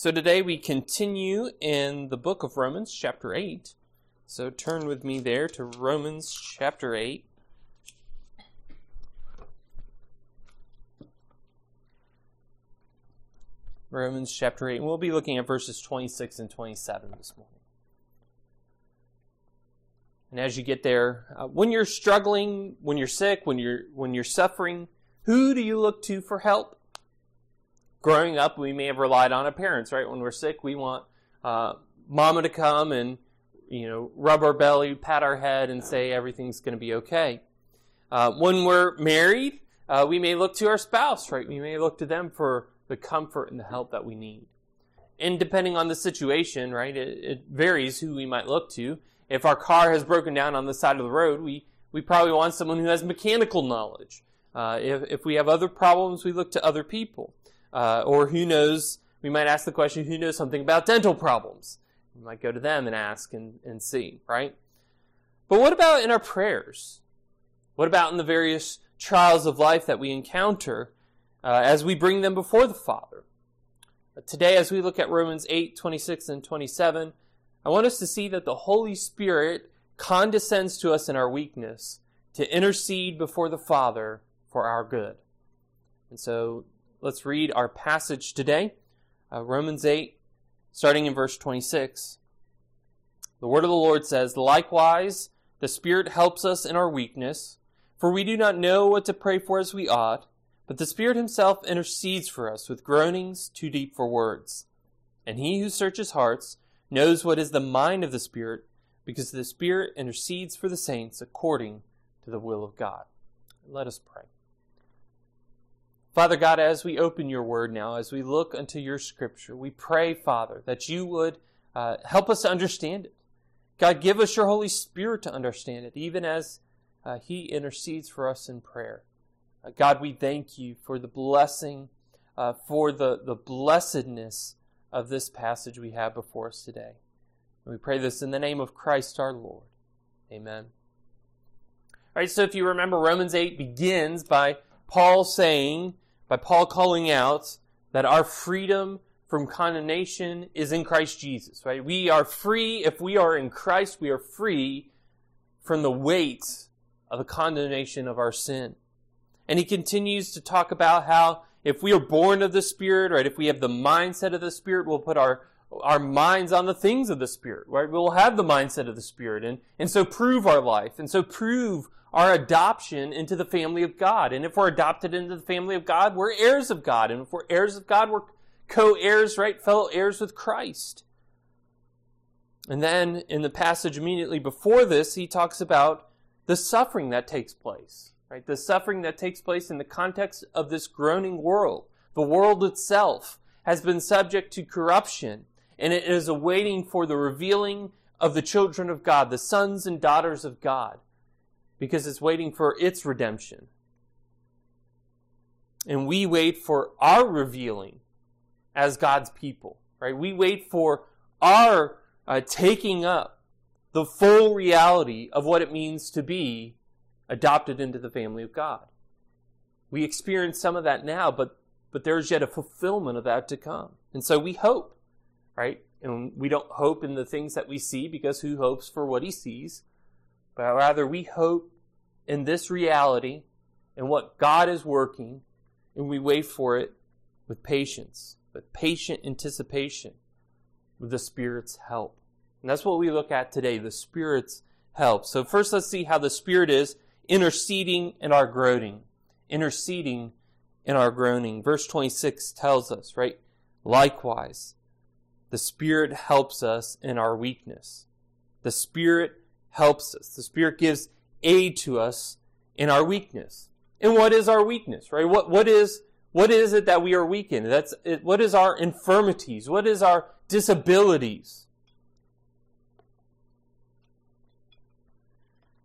So today we continue in the book of Romans, chapter 8. So turn with me there to Romans chapter 8. Romans chapter 8. And we'll be looking at verses 26 and 27 this morning. And as you get there, uh, when you're struggling, when you're sick, when you're when you're suffering, who do you look to for help? Growing up, we may have relied on our parents, right? When we're sick, we want uh, mama to come and you know rub our belly, pat our head, and say everything's going to be okay. Uh, when we're married, uh, we may look to our spouse, right? We may look to them for the comfort and the help that we need. And depending on the situation, right, it, it varies who we might look to. If our car has broken down on the side of the road, we, we probably want someone who has mechanical knowledge. Uh, if, if we have other problems, we look to other people. Uh, or who knows, we might ask the question, who knows something about dental problems? We might go to them and ask and, and see, right? But what about in our prayers? What about in the various trials of life that we encounter uh, as we bring them before the Father? Today, as we look at Romans 8, 26 and 27, I want us to see that the Holy Spirit condescends to us in our weakness to intercede before the Father for our good. And so let's read our passage today, uh, Romans 8, starting in verse 26. The word of the Lord says, Likewise, the Spirit helps us in our weakness, for we do not know what to pray for as we ought, but the Spirit Himself intercedes for us with groanings too deep for words. And He who searches hearts knows what is the mind of the Spirit, because the Spirit intercedes for the saints according to the will of God. Let us pray. Father God, as we open your word now, as we look unto your scripture, we pray, Father, that you would uh, help us to understand it. God, give us your Holy Spirit to understand it, even as uh, he intercedes for us in prayer. Uh, God, we thank you for the blessing, uh, for the, the blessedness of this passage we have before us today. And we pray this in the name of Christ our Lord. Amen. All right, so if you remember, Romans 8 begins by Paul saying, by Paul calling out that our freedom from condemnation is in Christ Jesus, right? We are free, if we are in Christ, we are free from the weight of the condemnation of our sin. And he continues to talk about how if we are born of the Spirit, right, if we have the mindset of the Spirit, we'll put our, our minds on the things of the Spirit, right? We'll have the mindset of the Spirit and, and so prove our life and so prove our adoption into the family of God. And if we're adopted into the family of God, we're heirs of God. And if we're heirs of God, we're co-heirs, right? Fellow heirs with Christ. And then in the passage immediately before this, he talks about the suffering that takes place right? The suffering that takes place in the context of this groaning world. The world itself has been subject to corruption, and it is awaiting for the revealing of the children of God, the sons and daughters of God, because it's waiting for its redemption. And we wait for our revealing as God's people, right? We wait for our uh, taking up the full reality of what it means to be adopted into the family of God. We experience some of that now, but but there's yet a fulfillment of that to come. And so we hope, right? And we don't hope in the things that we see because who hopes for what he sees? But rather we hope in this reality and what God is working, and we wait for it with patience, with patient anticipation, with the Spirit's help. And that's what we look at today, the Spirit's help. So first let's see how the Spirit is interceding in our groaning. Interceding in our groaning. Verse 26 tells us, right? Likewise, the Spirit helps us in our weakness. The Spirit helps us. The Spirit gives aid to us in our weakness. And what is our weakness, right? What, what is, what is it that we are weak in? That's, it, what is our infirmities? What is our disabilities?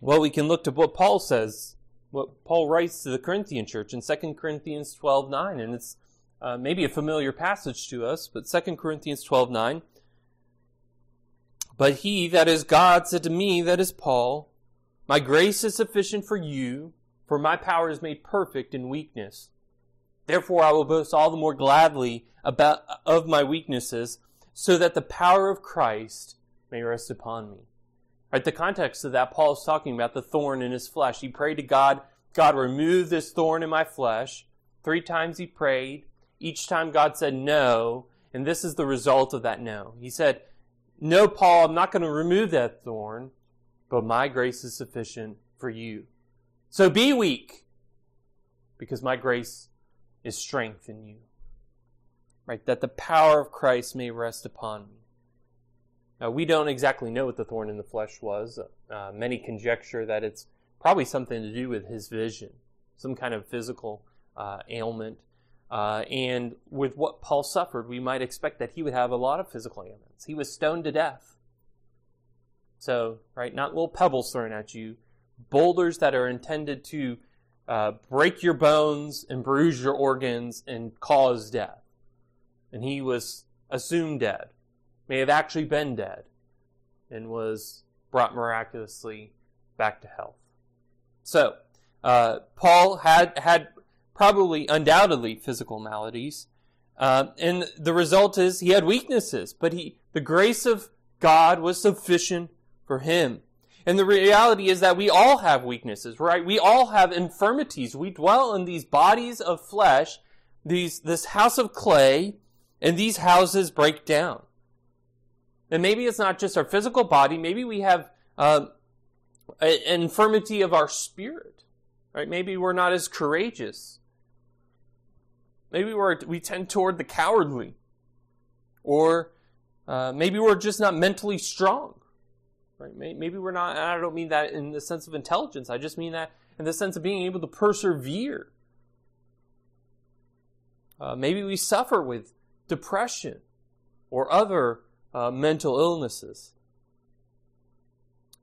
Well, we can look to what Paul says, what Paul writes to the Corinthian church in 2 Corinthians 12 9, and it's uh, maybe a familiar passage to us, but 2 Corinthians 12 9. But he, that is God, said to me, that is Paul, My grace is sufficient for you, for my power is made perfect in weakness. Therefore, I will boast all the more gladly about of my weaknesses, so that the power of Christ may rest upon me. Right, the context of that, Paul is talking about the thorn in his flesh. He prayed to God, God, remove this thorn in my flesh. Three times he prayed. Each time God said no, and this is the result of that no. He said, No, Paul, I'm not going to remove that thorn, but my grace is sufficient for you. So be weak, because my grace is strength in you. Right? That the power of Christ may rest upon me. Now, we don't exactly know what the thorn in the flesh was. Uh, many conjecture that it's probably something to do with his vision, some kind of physical uh, ailment. Uh, and with what Paul suffered, we might expect that he would have a lot of physical ailments. He was stoned to death. So, right, not little pebbles thrown at you, boulders that are intended to uh, break your bones and bruise your organs and cause death. And he was assumed dead, may have actually been dead, and was brought miraculously back to health. So, uh, Paul had had probably undoubtedly physical maladies, uh, and the result is he had weaknesses, but he the grace of God was sufficient for him. And the reality is that we all have weaknesses, right? We all have infirmities. We dwell in these bodies of flesh, these, this house of clay, and these houses break down. And maybe it's not just our physical body. Maybe we have um, an infirmity of our spirit, right? Maybe we're not as courageous. Maybe we're, we tend toward the cowardly. Or uh, maybe we're just not mentally strong. Right? Maybe we're not, I don't mean that in the sense of intelligence. I just mean that in the sense of being able to persevere. Uh, maybe we suffer with depression or other uh, mental illnesses.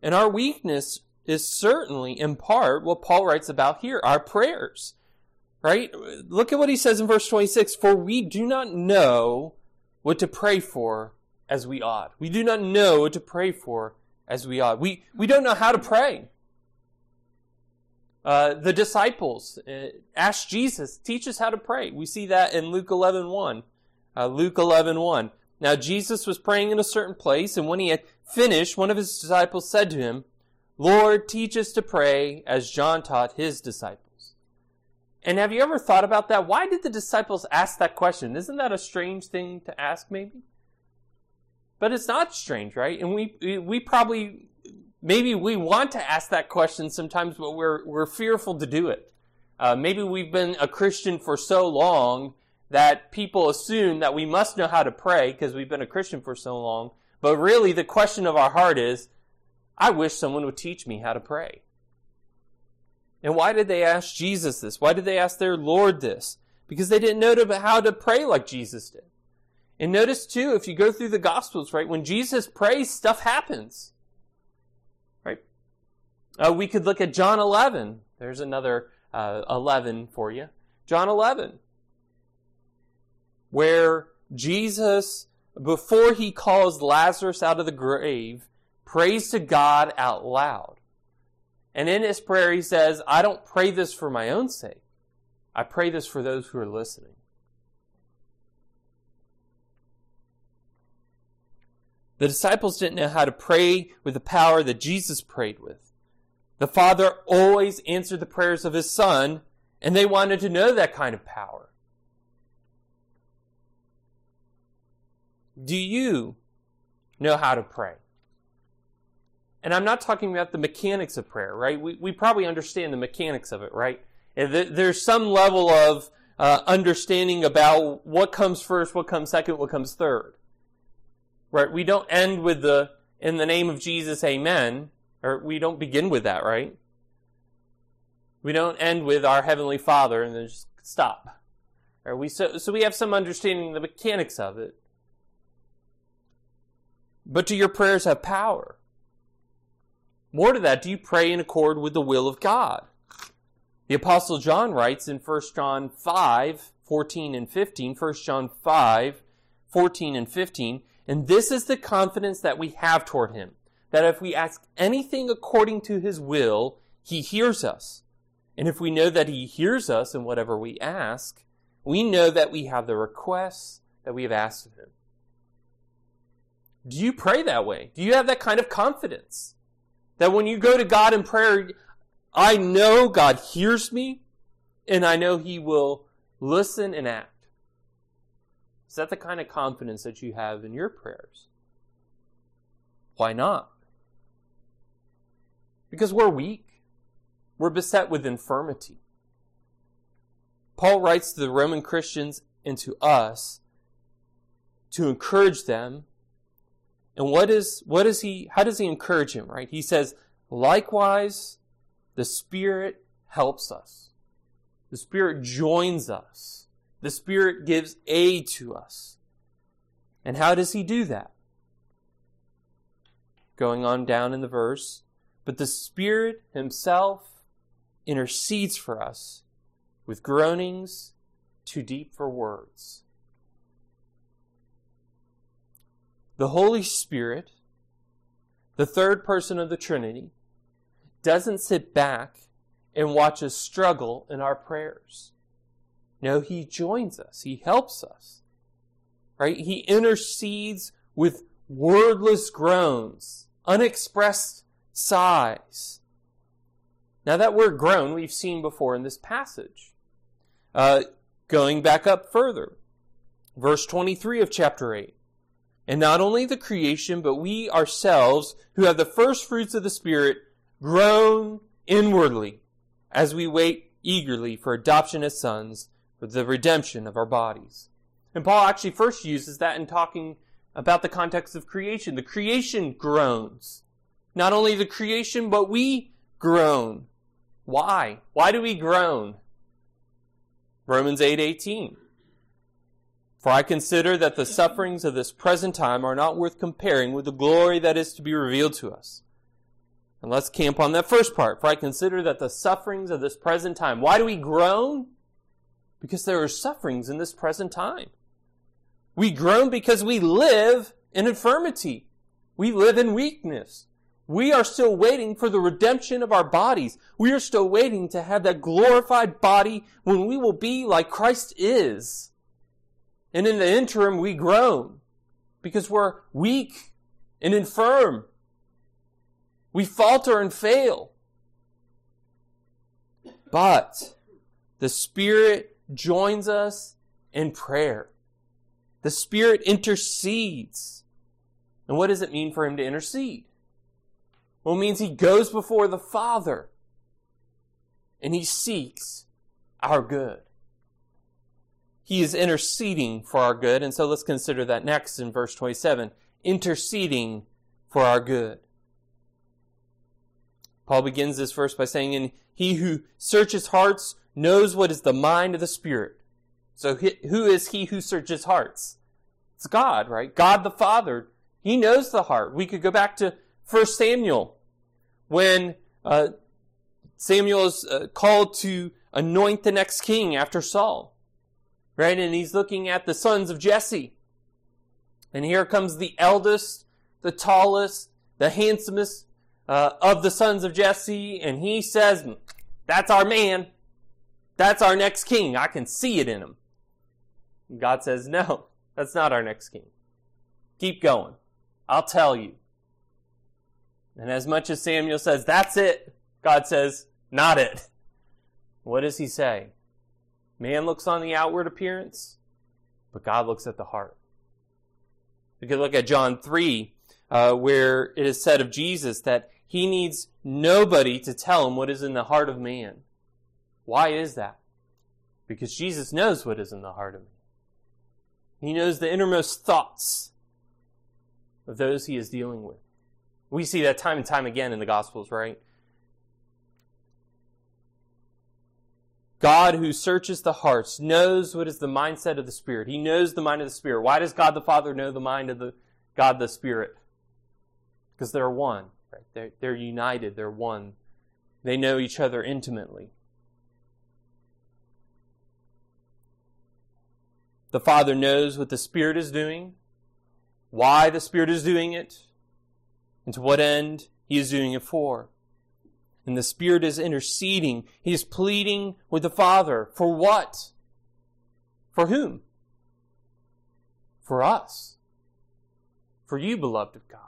And our weakness is certainly, in part, what Paul writes about here our prayers. Right? Look at what he says in verse 26 For we do not know what to pray for as we ought. We do not know what to pray for as we ought. We, we don't know how to pray. Uh, the disciples uh, asked Jesus, teach us how to pray. We see that in Luke 11 1. Uh, Luke 11 1. Now Jesus was praying in a certain place, and when he had finished, one of his disciples said to him, Lord, teach us to pray as John taught his disciples. And have you ever thought about that? Why did the disciples ask that question? Isn't that a strange thing to ask, maybe? But it's not strange, right? And we we probably maybe we want to ask that question sometimes, but we're we're fearful to do it. Uh, maybe we've been a Christian for so long that people assume that we must know how to pray because we've been a Christian for so long. But really, the question of our heart is, I wish someone would teach me how to pray. And why did they ask Jesus this? Why did they ask their Lord this? Because they didn't know how to pray like Jesus did. And notice too, if you go through the Gospels, right, when Jesus prays, stuff happens. Right? Uh, we could look at John 11. There's another uh, 11 for you. John 11. Where Jesus, before he calls Lazarus out of the grave, prays to God out loud. And in his prayer, he says, I don't pray this for my own sake. I pray this for those who are listening. The disciples didn't know how to pray with the power that Jesus prayed with. The Father always answered the prayers of His Son, and they wanted to know that kind of power. Do you know how to pray? And I'm not talking about the mechanics of prayer, right? We, we probably understand the mechanics of it, right? There's some level of uh, understanding about what comes first, what comes second, what comes third. Right? We don't end with the, in the name of Jesus, amen. Or we don't begin with that, right? We don't end with our Heavenly Father and then just stop. Right? We, so, so we have some understanding of the mechanics of it. But do your prayers have power? More to that, do you pray in accord with the will of God? The Apostle John writes in 1 John 5, 14 and 15, 1 John 5, 14 and 15, and this is the confidence that we have toward him, that if we ask anything according to his will, he hears us. And if we know that he hears us in whatever we ask, We know that we have the requests that we have asked of Him. Do you pray that way? Do you have that kind of confidence? That when you go to God in prayer, I know God hears me and I know He will listen and act. Is that the kind of confidence that you have in your prayers? Why not? Because we're weak. We're beset with infirmity. Paul writes to the Roman Christians and to us to encourage them. And what is, what is he, how does he encourage him, right? He says, likewise, the Spirit helps us. The Spirit joins us. The Spirit gives aid to us. And how does he do that? Going on down in the verse, but the Spirit himself intercedes for us with groanings too deep for words. The Holy Spirit, the third person of the Trinity, doesn't sit back and watch us struggle in our prayers. No, He joins us. He helps us. Right? He intercedes with wordless groans, unexpressed sighs. Now that word groan we've seen before in this passage. Uh, going back up further, verse 23 of chapter 8. And not only the creation, but we ourselves, who have the first fruits of the Spirit, groan inwardly as we wait eagerly for adoption as sons, for the redemption of our bodies. And Paul actually first uses that in talking about the context of creation. The creation groans. Not only the creation, but we groan. Why? Why do we groan? Romans 8:18. For I consider that the sufferings of this present time are not worth comparing with the glory that is to be revealed to us. And let's camp on that first part. For I consider that the sufferings of this present time. Why do we groan? Because there are sufferings in this present time. We groan because we live in infirmity. We live in weakness. We are still waiting for the redemption of our bodies. We are still waiting to have that glorified body when we will be like Christ is. And in the interim, we groan because we're weak and infirm. We falter and fail. But the Spirit joins us in prayer. The Spirit intercedes. And what does it mean for Him to intercede? Well, it means he goes before the Father and he seeks our good. He is interceding for our good, and so let's consider that next in verse 27 interceding for our good. Paul begins this verse by saying, And he who searches hearts knows what is the mind of the Spirit. So who is he who searches hearts? It's God, right? God the Father. He knows the heart. We could go back to 1 Samuel, when uh, Samuel is uh, called to anoint the next king after Saul, right? And he's looking at the sons of Jesse. And here comes the eldest, the tallest, the handsomest uh, of the sons of Jesse, and he says, That's our man. That's our next king. I can see it in him. And God says, No, that's not our next king. Keep going. I'll tell you. And as much as Samuel says, that's it, God says, not it. What does he say? Man looks on the outward appearance, but God looks at the heart. We could look at John 3, uh, where it is said of Jesus that he needs nobody to tell him what is in the heart of man. Why is that? Because Jesus knows what is in the heart of man. He knows the innermost thoughts of those he is dealing with. We see that time and time again in the Gospels, right? God who searches the hearts knows what is the mindset of the Spirit. He knows the mind of the Spirit. Why does God the Father know the mind of the God the Spirit? Because they're one, right? They're, they're united. They're one. They know each other intimately. The Father knows what the Spirit is doing, why the Spirit is doing it, and to what end he is doing it for. And the Spirit is interceding. He is pleading with the Father. For what? For whom? For us. For you, beloved of God.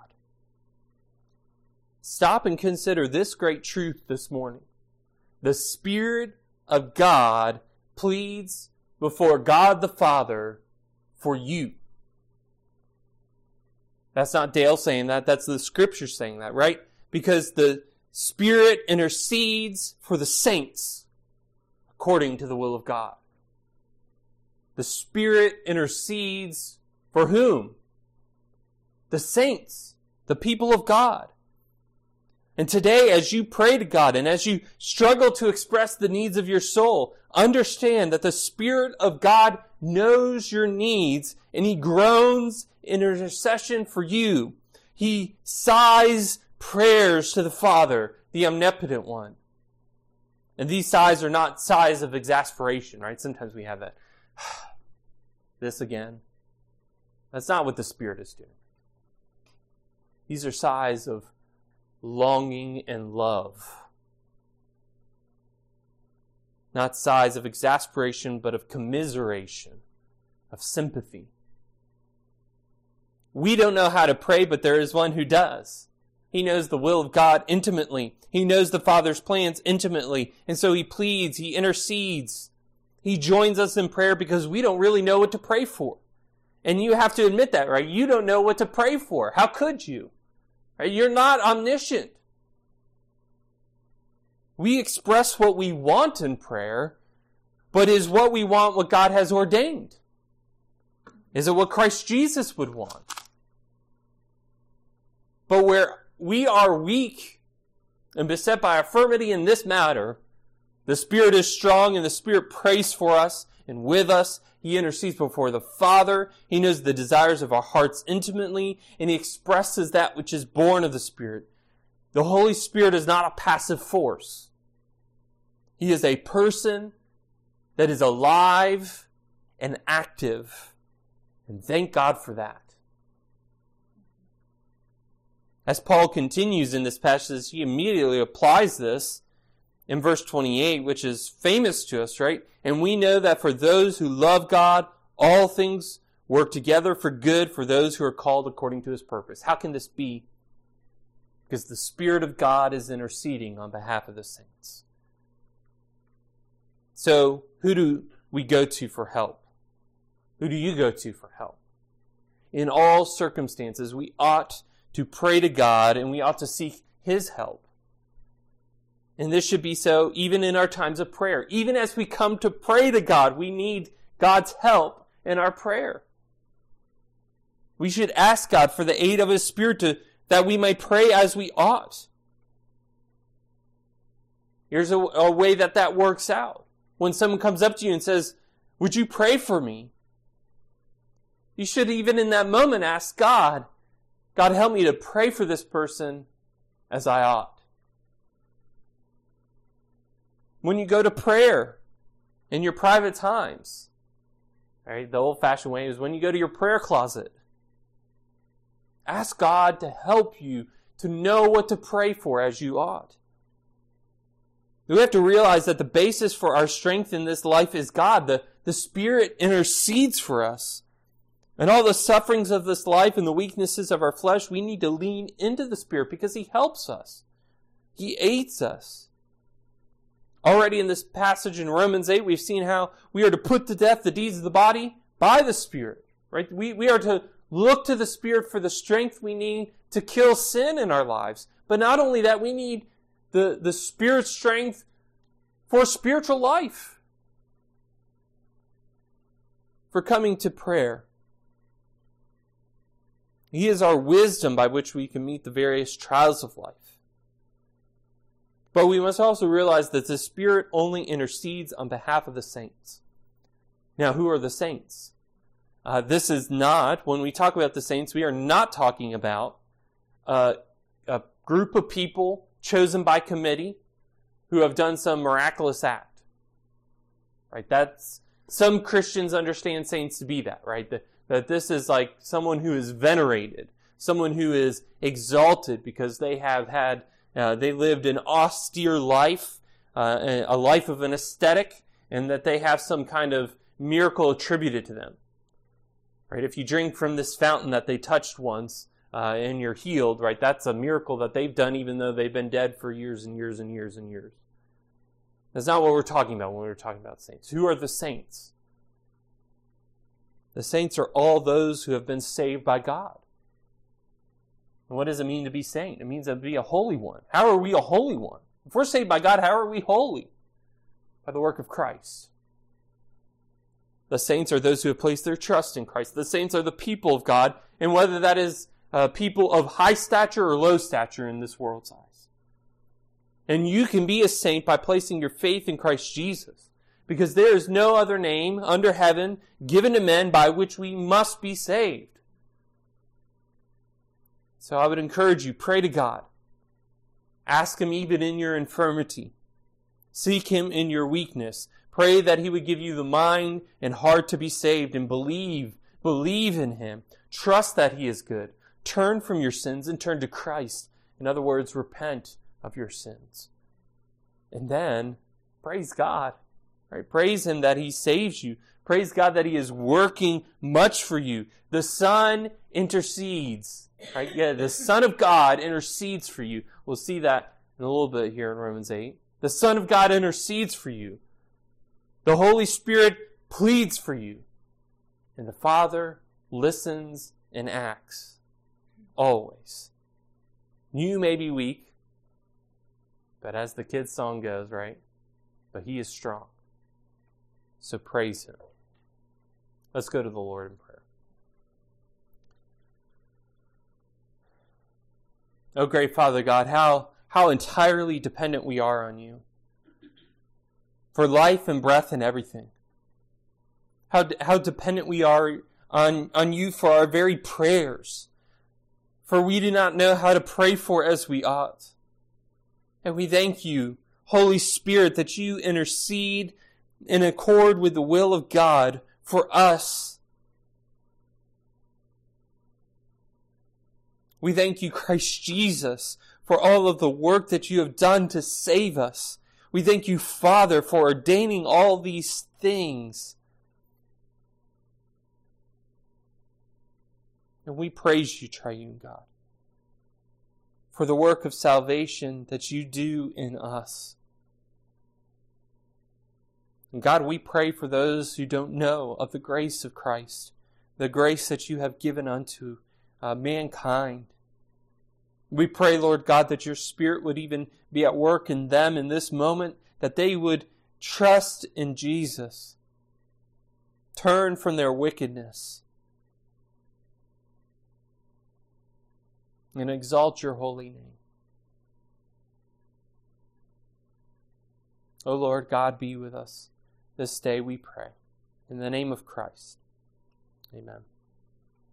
Stop and consider this great truth this morning. The Spirit of God pleads before God the Father for you. That's not Dale saying that, that's the scripture saying that, right? Because the Spirit intercedes for the saints according to the will of God. The Spirit intercedes for whom? The saints, the people of God. And today, as you pray to God and as you struggle to express the needs of your soul, understand that the Spirit of God knows your needs and He groans in intercession for you. He sighs prayers to the Father, the omnipotent one. And these sighs are not sighs of exasperation, right? Sometimes we have that. this again. That's not what the Spirit is doing. These are sighs of longing and love. Not sighs of exasperation, but of commiseration, of sympathy. We don't know how to pray, but there is one who does. He knows the will of God intimately. He knows the Father's plans intimately. And so he pleads, he intercedes. He joins us in prayer because we don't really know what to pray for. And you have to admit that, right? You don't know what to pray for. How could you? Right? You're not omniscient. We express what we want in prayer, but is what we want what God has ordained? Is it what Christ Jesus would want? But where we are weak and beset by infirmity in this matter, the Spirit is strong and the Spirit prays for us and with us he intercedes before the Father. He knows the desires of our hearts intimately, and he expresses that which is born of the Spirit. The Holy Spirit is not a passive force. He is a person that is alive and active. And thank God for that. As Paul continues in this passage, he immediately applies this in verse 28, which is famous to us, right? And we know that for those who love God, all things work together for good for those who are called according to his purpose. How can this be? Because the Spirit of God is interceding on behalf of the saints. So, who do we go to for help? Who do you go to for help? In all circumstances, we ought to pray to God and we ought to seek his help. And this should be so even in our times of prayer. Even as we come to pray to God, we need God's help in our prayer. We should ask God for the aid of His Spirit to, that we may pray as we ought. Here's a, a way that that works out. When someone comes up to you and says, Would you pray for me? You should even in that moment ask God, God, help me to pray for this person as I ought. when you go to prayer in your private times. Right? The old fashioned way is when you go to your prayer closet. Ask God to help you to know what to pray for as you ought. We have to realize that the basis for our strength in this life is God. The, the Spirit intercedes for us. And all the sufferings of this life and the weaknesses of our flesh, we need to lean into the Spirit because He helps us. He aids us. Already in this passage in Romans 8, we've seen how we are to put to death the deeds of the body by the Spirit. Right? We, we are to look to the Spirit for the strength we need to kill sin in our lives. But not only that, we need the, the Spirit strength for spiritual life. For coming to prayer. He is our wisdom by which we can meet the various trials of life. But we must also realize that the Spirit only intercedes on behalf of the saints. Now, who are the saints? Uh, this is not, when we talk about the saints, we are not talking about uh, a group of people chosen by committee who have done some miraculous act. Right? That's, some Christians understand saints to be that, right? That, that this is like someone who is venerated, someone who is exalted because they have had uh, they lived an austere life, uh, a life of an ascetic, and that they have some kind of miracle attributed to them. Right? If you drink from this fountain that they touched once uh, and you're healed, right? That's a miracle that they've done even though they've been dead for years and years and years and years. That's not what we're talking about when we're talking about saints. Who are the saints? The saints are all those who have been saved by God. And what does it mean to be saint? It means to be a holy one. How are we a holy one? If we're saved by God, how are we holy? By the work of Christ. The saints are those who have placed their trust in Christ. The saints are the people of God, and whether that is uh, people of high stature or low stature in this world's eyes. And you can be a saint by placing your faith in Christ Jesus, because there is no other name under heaven given to men by which we must be saved. So I would encourage you, pray to God. Ask Him even in your infirmity. Seek Him in your weakness. Pray that He would give you the mind and heart to be saved and believe, believe in Him. Trust that He is good. Turn from your sins and turn to Christ. In other words, repent of your sins. And then praise God. Right? Praise Him that He saves you. Praise God that He is working much for you. The Son intercedes. Right? Yeah, the Son of God intercedes for you. We'll see that in a little bit here in Romans 8. The Son of God intercedes for you. The Holy Spirit pleads for you. And the Father listens and acts. Always. You may be weak, but as the kid's song goes, right? But he is strong. So praise him. Let's go to the Lord in prayer. Oh, great Father God, how, how entirely dependent we are on you for life and breath and everything. How, how dependent we are on, on you for our very prayers. For we do not know how to pray for as we ought. And we thank you, Holy Spirit, that you intercede in accord with the will of God for us. We thank you, Christ Jesus, for all of the work that you have done to save us we thank you, Father, for ordaining all these things. And we praise you, Triune God, for the work of salvation that you do in us. And God, we pray for those who don't know of the grace of Christ, the grace that you have given unto uh, mankind. We pray, Lord God, that your Spirit would even be at work in them in this moment, that they would trust in Jesus, turn from their wickedness, and exalt your holy name. O oh Lord God, be with us this day, we pray. In the name of Christ. Amen.